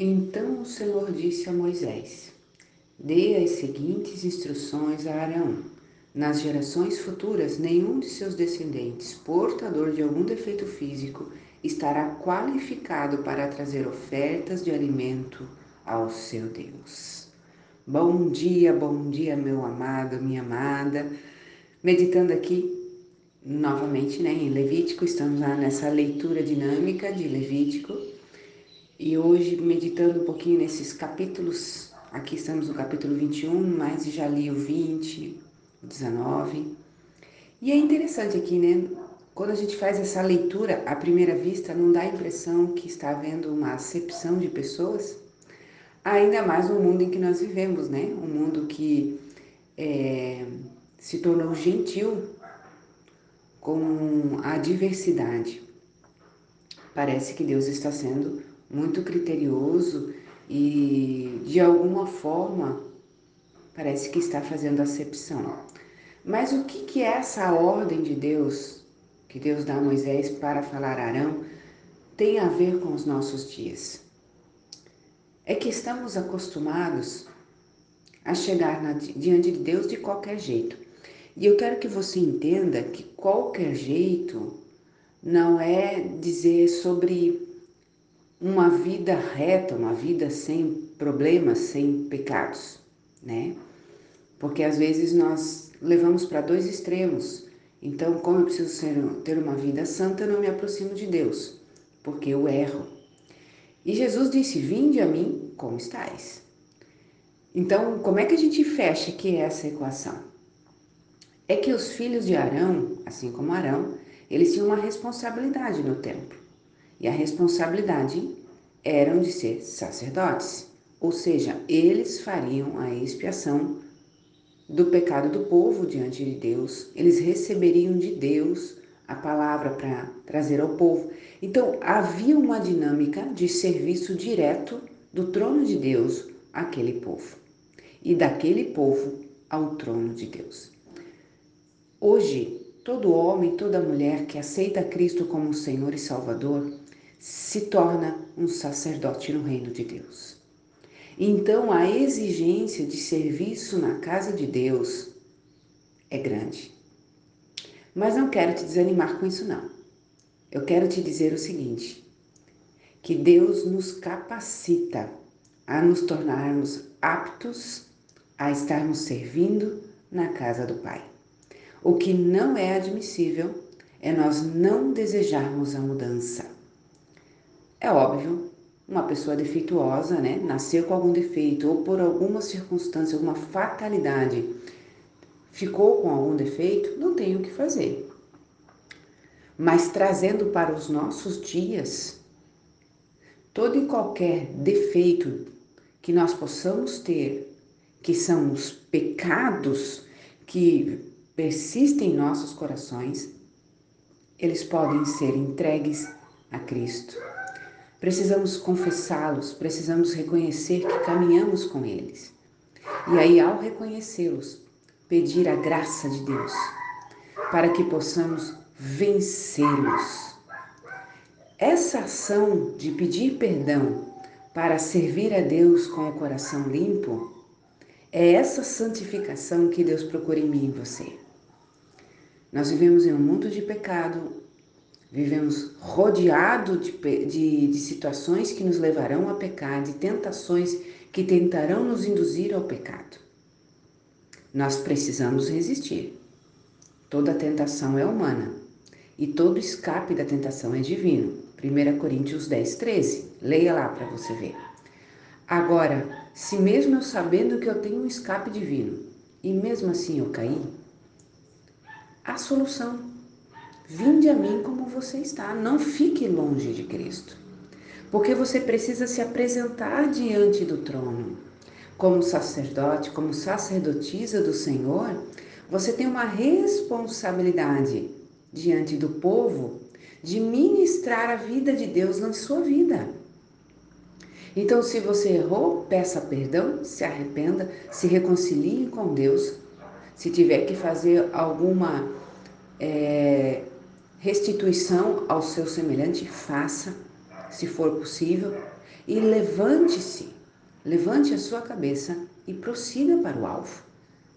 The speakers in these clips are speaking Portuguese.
Então o Senhor disse a Moisés: Dê as seguintes instruções a Arão. Nas gerações futuras, nenhum de seus descendentes, portador de algum defeito físico, estará qualificado para trazer ofertas de alimento ao seu Deus. Bom dia, bom dia, meu amado, minha amada. Meditando aqui novamente né, em Levítico, estamos lá nessa leitura dinâmica de Levítico e hoje meditando um pouquinho nesses capítulos. Aqui estamos no capítulo 21, mas já li o 20, o 19. E é interessante aqui, né? Quando a gente faz essa leitura, à primeira vista, não dá a impressão que está havendo uma acepção de pessoas, ainda mais no mundo em que nós vivemos, né? Um mundo que é, se tornou gentil com a diversidade. Parece que Deus está sendo muito criterioso e, de alguma forma, parece que está fazendo acepção. Mas o que, que é essa ordem de Deus, que Deus dá a Moisés para falar a Arão, tem a ver com os nossos dias? É que estamos acostumados a chegar na, diante de Deus de qualquer jeito. E eu quero que você entenda que qualquer jeito não é dizer sobre uma vida reta, uma vida sem problemas, sem pecados, né? Porque às vezes nós levamos para dois extremos. Então, como eu preciso ser, ter uma vida santa, eu não me aproximo de Deus, porque eu erro. E Jesus disse: Vinde a mim como estáis. Então, como é que a gente fecha aqui essa equação? é que os filhos de Arão, assim como Arão, eles tinham uma responsabilidade no templo. E a responsabilidade era de ser sacerdotes, ou seja, eles fariam a expiação do pecado do povo diante de Deus, eles receberiam de Deus a palavra para trazer ao povo. Então, havia uma dinâmica de serviço direto do trono de Deus àquele povo e daquele povo ao trono de Deus. Hoje, todo homem, toda mulher que aceita Cristo como Senhor e Salvador se torna um sacerdote no reino de Deus. Então, a exigência de serviço na casa de Deus é grande. Mas não quero te desanimar com isso, não. Eu quero te dizer o seguinte: que Deus nos capacita a nos tornarmos aptos a estarmos servindo na casa do Pai. O que não é admissível é nós não desejarmos a mudança. É óbvio, uma pessoa defeituosa, né, nasceu com algum defeito ou por alguma circunstância, alguma fatalidade, ficou com algum defeito, não tem o que fazer. Mas trazendo para os nossos dias, todo e qualquer defeito que nós possamos ter, que são os pecados que persistem em nossos corações, eles podem ser entregues a Cristo. Precisamos confessá-los, precisamos reconhecer que caminhamos com eles. E aí, ao reconhecê-los, pedir a graça de Deus para que possamos vencê-los. Essa ação de pedir perdão para servir a Deus com o coração limpo é essa santificação que Deus procura em mim e em você. Nós vivemos em um mundo de pecado, vivemos rodeado de, de, de situações que nos levarão a pecar, de tentações que tentarão nos induzir ao pecado. Nós precisamos resistir. Toda tentação é humana e todo escape da tentação é divino. 1 Coríntios 10, 13. Leia lá para você ver. Agora, se mesmo eu sabendo que eu tenho um escape divino e mesmo assim eu caí, a solução. Vinde a mim como você está, não fique longe de Cristo. Porque você precisa se apresentar diante do trono. Como sacerdote, como sacerdotisa do Senhor, você tem uma responsabilidade diante do povo de ministrar a vida de Deus na sua vida. Então, se você errou, peça perdão, se arrependa, se reconcilie com Deus. Se tiver que fazer alguma é, restituição ao seu semelhante, faça. se for possível, e levante-se, levante a sua cabeça e prossiga para o alvo.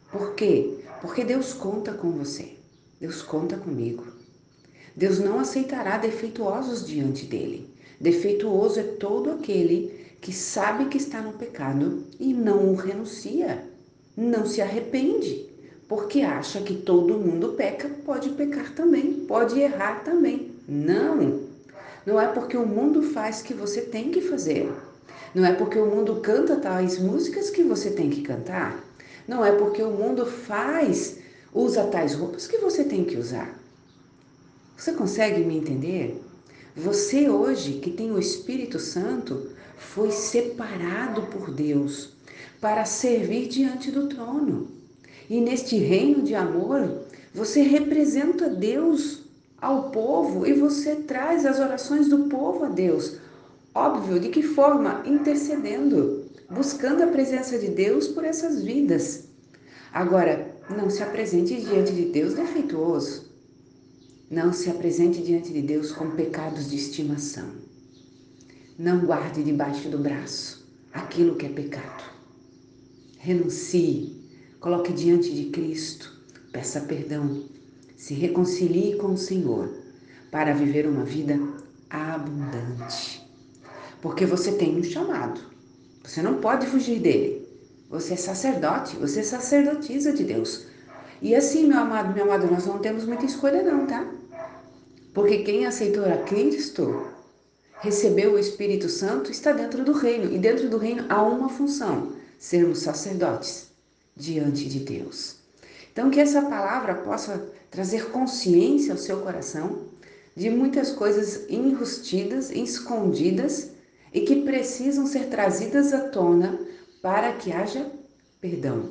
Por quê? Porque Deus conta com você. Deus conta comigo. Deus não aceitará defeituosos diante dele. Defeituoso é todo aquele que sabe que está no pecado e não o renuncia, não se arrepende, porque acha que todo mundo peca, pode pecar também, pode errar também. Não! Não é porque o mundo faz que você tem que fazer. Não é porque o mundo canta tais músicas que você tem que cantar. Não é porque o mundo faz, usa tais roupas que você tem que usar. Você consegue me entender? Você hoje que tem o Espírito Santo foi separado por Deus para servir diante do trono. E neste reino de amor, você representa Deus ao povo e você traz as orações do povo a Deus. Óbvio, de que forma? Intercedendo, buscando a presença de Deus por essas vidas. Agora, não se apresente diante de Deus defeituoso. Não se apresente diante de Deus com pecados de estimação. Não guarde debaixo do braço aquilo que é pecado. Renuncie, coloque diante de Cristo, peça perdão, se reconcilie com o Senhor para viver uma vida abundante. Porque você tem um chamado, você não pode fugir dele. Você é sacerdote, você é sacerdotisa de Deus. E assim, meu amado, meu amado, nós não temos muita escolha não, tá? Porque quem aceitou a Cristo, recebeu o Espírito Santo, está dentro do reino. E dentro do reino há uma função: sermos sacerdotes diante de Deus. Então, que essa palavra possa trazer consciência ao seu coração de muitas coisas enrustidas, escondidas e que precisam ser trazidas à tona para que haja perdão.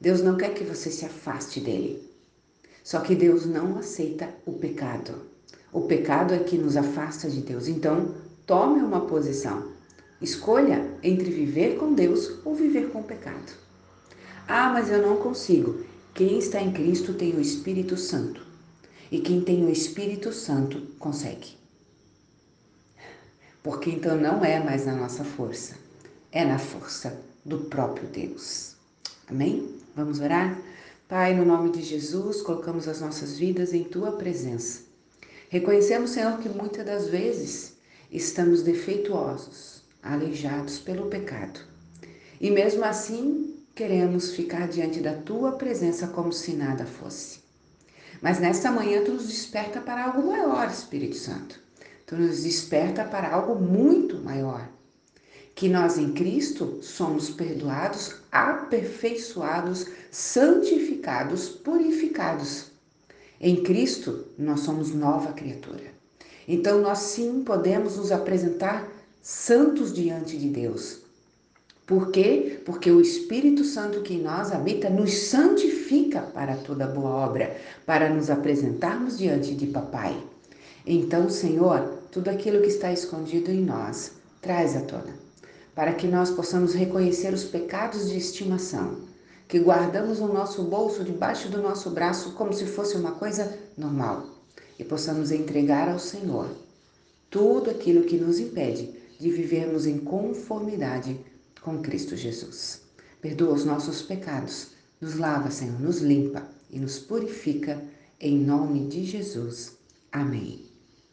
Deus não quer que você se afaste dele. Só que Deus não aceita o pecado. O pecado é que nos afasta de Deus. Então, tome uma posição. Escolha entre viver com Deus ou viver com o pecado. Ah, mas eu não consigo. Quem está em Cristo tem o Espírito Santo. E quem tem o Espírito Santo consegue. Porque então não é mais na nossa força, é na força do próprio Deus. Amém? Vamos orar? Pai, no nome de Jesus, colocamos as nossas vidas em tua presença. Reconhecemos, Senhor, que muitas das vezes estamos defeituosos, aleijados pelo pecado. E mesmo assim, queremos ficar diante da tua presença como se nada fosse. Mas nesta manhã tu nos desperta para algo maior, Espírito Santo. Tu nos desperta para algo muito maior. Que nós em Cristo somos perdoados, aperfeiçoados, santificados, purificados em Cristo, nós somos nova criatura. Então, nós sim podemos nos apresentar santos diante de Deus. Por quê? Porque o Espírito Santo que em nós habita nos santifica para toda boa obra, para nos apresentarmos diante de Papai. Então, Senhor, tudo aquilo que está escondido em nós, traz à tona, para que nós possamos reconhecer os pecados de estimação que guardamos no nosso bolso, debaixo do nosso braço, como se fosse uma coisa normal, e possamos entregar ao Senhor tudo aquilo que nos impede de vivermos em conformidade com Cristo Jesus. Perdoa os nossos pecados, nos lava, Senhor, nos limpa e nos purifica, em nome de Jesus. Amém.